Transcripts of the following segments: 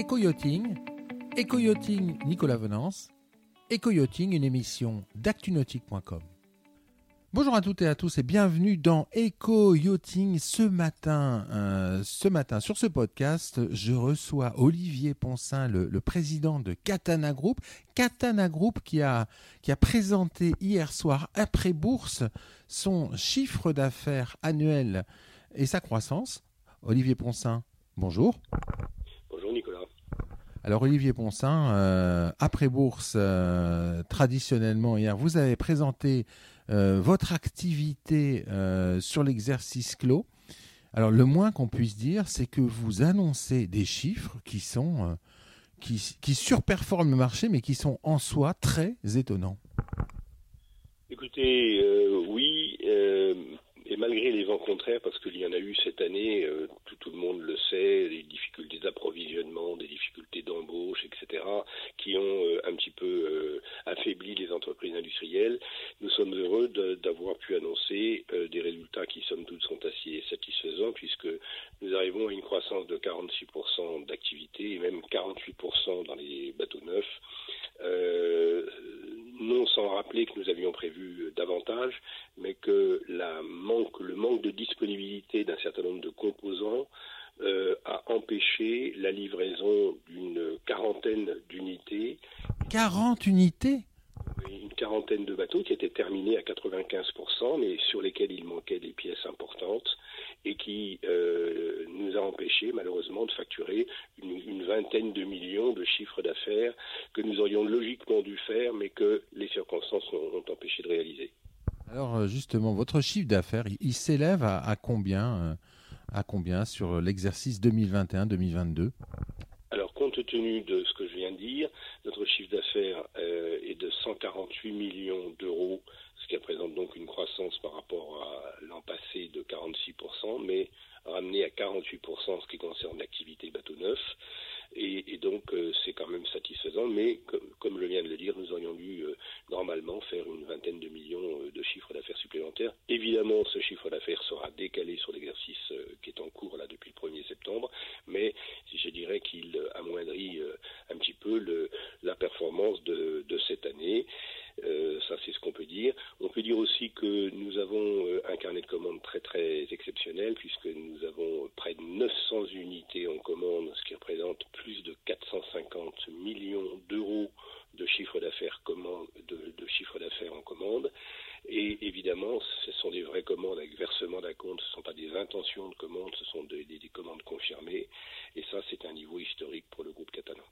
Éco-yachting, Éco-yachting Nicolas Venance, Éco-yachting, une émission d'actunautique.com. Bonjour à toutes et à tous et bienvenue dans Eco Yachting ce matin. Euh, ce matin, sur ce podcast, je reçois Olivier Poncin, le, président de Katana Group. Katana Group qui a, qui a présenté hier soir après bourse son chiffre d'affaires annuel et sa croissance. Olivier Poncin, bonjour. Alors Olivier Poncin, euh, après bourse, euh, traditionnellement hier, vous avez présenté euh, votre activité sur l'exercice clos. Alors le moins qu'on puisse dire, c'est que vous annoncez des chiffres qui sont qui, surperforment le marché, mais qui sont en soi très étonnants. Écoutez, oui, et malgré les vents contraires, parce qu'il y en a eu cette année, tout, tout, le monde le sait, des difficultés d'approvisionnement, des difficultés d'embauche, etc., qui ont euh, un petit peu euh, affaibli les entreprises industrielles, nous sommes heureux d'avoir pu annoncer euh, des résultats qui, somme toute, sont assez satisfaisants, puisque nous arrivons à une croissance de 46% d'activité et même 48% dans les bateaux neufs. Euh, non que nous avions prévu davantage, mais que la manque, le manque de disponibilité d'un certain nombre de composants euh, a empêché la livraison d'une quarantaine d'unités. 40 unités? Une quarantaine de bateaux qui étaient terminés à 95%, mais sur lesquels il manquait des pièces importantes et qui euh, nous a empêché malheureusement de facturer une, une vingtaine de millions de chiffres d'affaires que nous aurions logiquement dû faire, mais que les circonstances ont, ont empêché de réaliser. Alors euh, justement, votre chiffre d'affaires, il, il s'élève à, à, combien euh, à combien sur l'exercice 2021-2022 alors, compte tenu de ce que je viens de dire, notre chiffre d'affaires euh, est de 148 millions d'euros, qui représente donc une croissance par rapport à l'an passé de 46%, mais ramené à 48% en ce qui concerne l'activité bateau neuf. Et, donc, euh, c'est quand même satisfaisant, mais comme, je viens de le dire, nous aurions dû euh, normalement faire une vingtaine de millions euh, de chiffres d'affaires supplémentaires. Évidemment, ce chiffre d'affaires sera décalé sur l'exercice qui est en cours là depuis le 1er septembre, mais je dirais qu'il amoindrit un petit peu la performance de, de cette année. Ça, c'est ce qu'on peut dire. Que nous avons euh, un carnet de commandes très très exceptionnel puisque nous avons près de 900 unités en commande, ce qui représente plus de 450 millions d'euros de chiffre d'affaires de, chiffre d'affaires en commande. Et évidemment, ce sont des vraies commandes avec versement d'un compte, ce ne sont pas des intentions de commande, ce sont des, des commandes confirmées. Et ça, c'est un niveau historique pour le groupe catalan.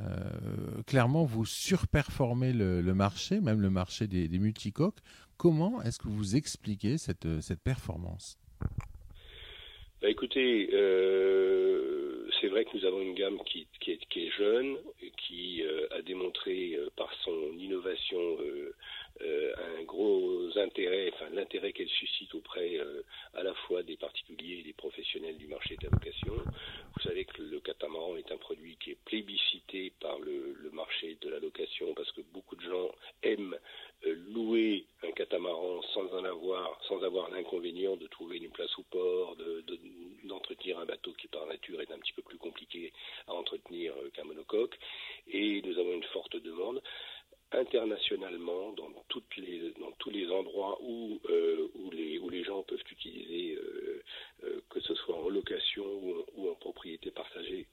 Euh, clairement, vous surperformez le, marché, même le marché des, des multicoques. Comment est-ce que vous expliquez cette, cette performance? Bah, Écoutez, euh, c'est vrai que nous avons une gamme qui, est, jeune, qui euh, a démontré euh, par son innovation euh, un gros intérêt, enfin l'intérêt qu'elle suscite auprès à la fois des particuliers et des professionnels du marché de la location. Vous savez que le catamaran est un produit qui est plébiscité par le, le marché de la location parce que beaucoup de gens aiment louer un catamaran sans en avoir, sans avoir l'inconvénient de trouver une place au port, de, de, d'entretenir un bateau qui par nature est un petit peu plus compliqué à entretenir qu'un monocoque. Et nous avons une forte demande internationalement dans, les, dans tous les endroits où, euh, où, les, où les gens peuvent utiliser, euh, euh, que ce soit en location ou, en propriété partagée,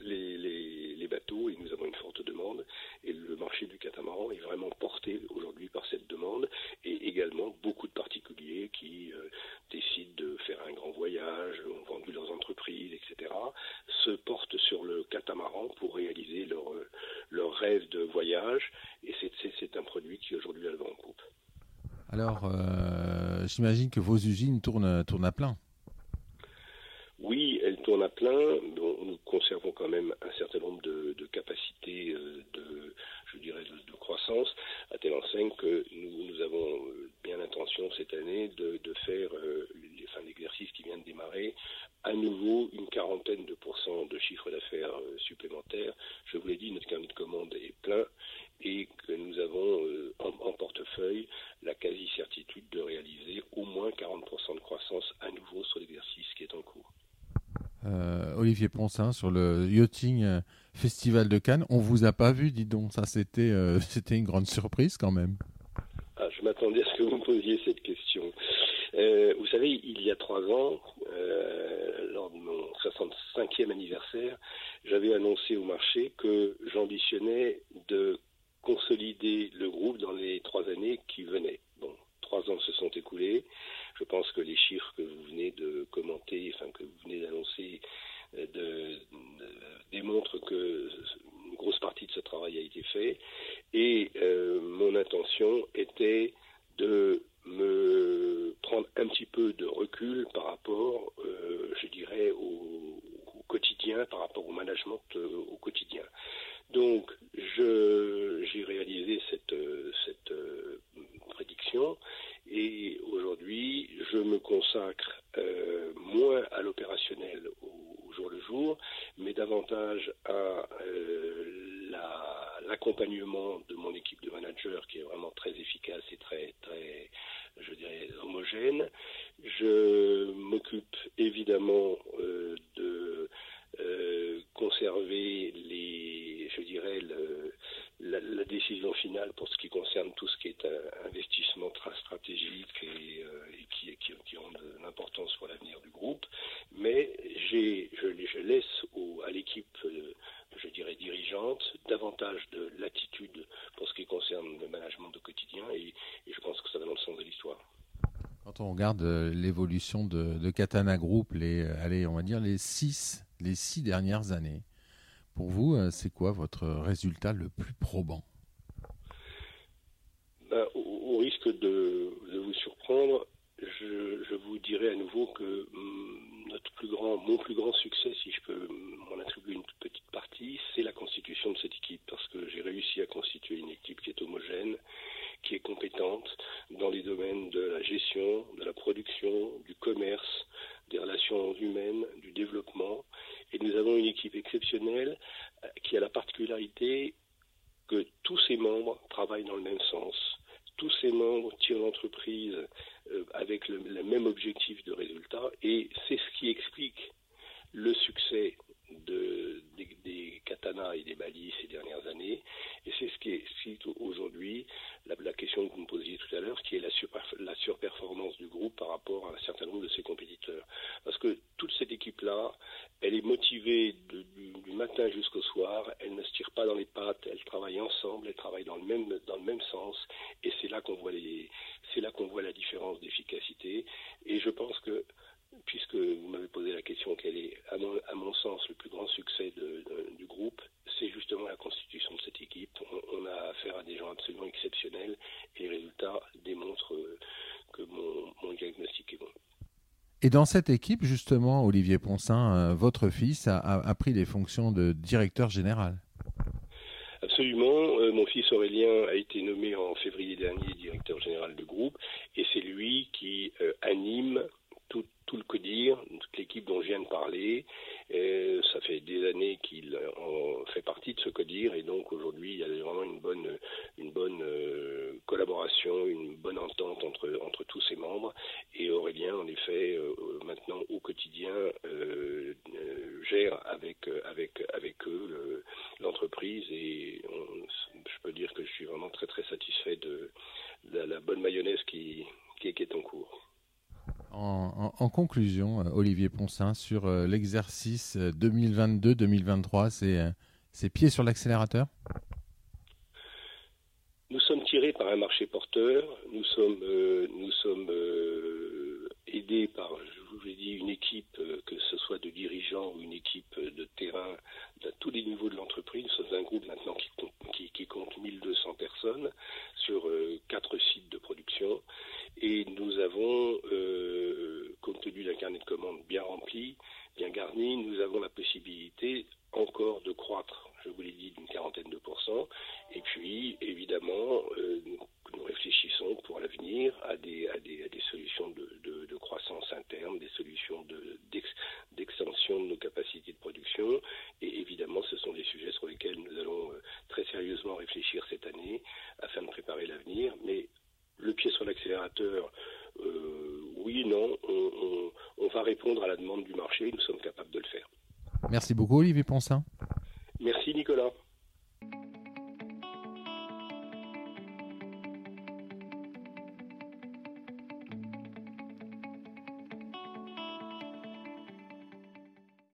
les, les, les, bateaux et nous avons une forte demande et le marché du catamaran est vraiment porté aujourd'hui par cette demande et également beaucoup de particuliers qui décident de faire un grand voyage, ont vendu leurs entreprises, etc., se portent sur le catamaran pour réaliser leur, leur rêve de voyage et c'est un produit qui aujourd'hui a le vent en poupe. Alors, euh, j'imagine que vos usines tournent, à plein. Oui, elles tournent à plein. Nous conservons quand même un certain nombre de, capacités euh, de, je dirais, de, croissance, à telle enseigne que nous, avons euh, bien l'intention cette année de, faire euh, l'exercice qui vient de démarrer, à nouveau une quarantaine de pourcents de chiffre d'affaires supplémentaires. Je vous l'ai dit, notre carnet commande est plein et que nous avons euh, en, en, portefeuille la quasi-certitude de réaliser au moins 40% de croissance à nouveau Sur le Yachting Festival de Cannes. On vous a pas vu, dis donc. Ça, c'était c'était une grande surprise quand même. Ah, je m'attendais à ce que vous me posiez cette question. vous savez, il y a trois ans, lors de mon 65e anniversaire, j'avais annoncé au marché que j'ambitionnais de consolider le groupe dans les trois années qui venaient. Bon, trois ans se sont écoulés. Je pense que les chiffres que vous venez de commenter, enfin que vous venez d'annoncer, euh, de, démontrent que une grosse partie de ce travail a Et euh, mon intention était de me prendre un petit peu de recul par rapport, euh, je dirais, au, quotidien, par rapport au management au quotidien. Donc, j'ai réalisé cette, euh, prédiction et aujourd'hui, je me consacre euh, moins à l'opérationnel au, jour le jour, mais davantage à euh, l'accompagnement de mon équipe de managers qui est vraiment très efficace et très, très, je dirais, homogène. Je m'occupe évidemment de conserver les, je dirais, la, décision finale pour ce qui concerne tout ce qui est un investissement très stratégique et, euh, qui, qui, ont de l'importance pour l'avenir du groupe. Mais je, je, laisse à l'équipe, euh, je dirais, dirigeante davantage de latitude pour ce qui concerne le management de quotidien et, je pense que ça va dans le sens de l'histoire. Quand on regarde euh, l'évolution de, Katana Group, les, allez, on va dire les six les six dernières années. Pour vous, euh, c'est quoi votre résultat le plus probant? Ben, au, risque de, vous surprendre, je, vous dirai à nouveau que mm, notre plus grand, mon plus grand succès, si je peux m'en attribuer une petite partie, c'est la constitution de cette équipe, parce que j'ai réussi à constituer une équipe qui est homogène, qui est compétente dans les domaines de la gestion, de la production, du commerce, des relations humaines, du développement. Et nous avons une équipe exceptionnelle euh, qui a la particularité que tous ses membres travaillent dans le même sens. Tous ses membres tirent l'entreprise euh, avec le, même objectif de résultat et c'est ce qui explique le succès de, des, des, katanas et des balis ces dernières années. Et c'est ce qui explique aujourd'hui la, la, question que vous me posiez tout à l'heure, qui est la, la surperformance du groupe par rapport à un certain nombre de ses compétiteurs. Parce que toute cette équipe-là, elle est motivée du, du, matin jusqu'au soir, elle ne se tire pas dans les pattes, elle travaille ensemble, elle travaille dans le même, dans le même sens, et c'est là qu'on voit les, c'est là qu'on voit la différence d'efficacité. Et je pense que puisque vous m'avez posé la question quel est, à mon, sens, le plus grand succès du groupe, c'est justement la constitution de cette équipe. On, a affaire à des gens absolument exceptionnels et les résultats démontrent euh, que mon, diagnostic est bon. Et dans cette équipe, justement, Olivier Poncin, euh, votre fils a, pris les fonctions de directeur général. Absolument. Euh, mon fils Aurélien a été nommé en février dernier directeur général du groupe et c'est lui qui anime tout, le CODIR, toute l'équipe dont je viens de parler. ça fait des années qu'il fait partie de ce CODIR et donc aujourd'hui il y a vraiment une bonne, une bonne euh, collaboration, une bonne entente entre, entre tous ses membres. Et Aurélien, en effet, euh, maintenant au quotidien, euh, gère avec, avec, avec eux l'entreprise et je peux dire que je suis vraiment très très satisfait de, la, bonne mayonnaise qui, qui est en cours. En, conclusion, euh, Olivier Poncin, sur euh, l'exercice 2022-2023, euh, c'est pieds sur l'accélérateur? Nous sommes tirés par un marché porteur, nous sommes, nous sommes aidés par, je vous l'ai dit, une équipe, que ce soit de dirigeants ou une équipe de terrain, à tous les niveaux de l'entreprise. Nous sommes un groupe maintenant oui, non, on, va répondre à la demande du marché, et nous sommes capables de le faire. Merci beaucoup Olivier Ponsin. Merci Nicolas.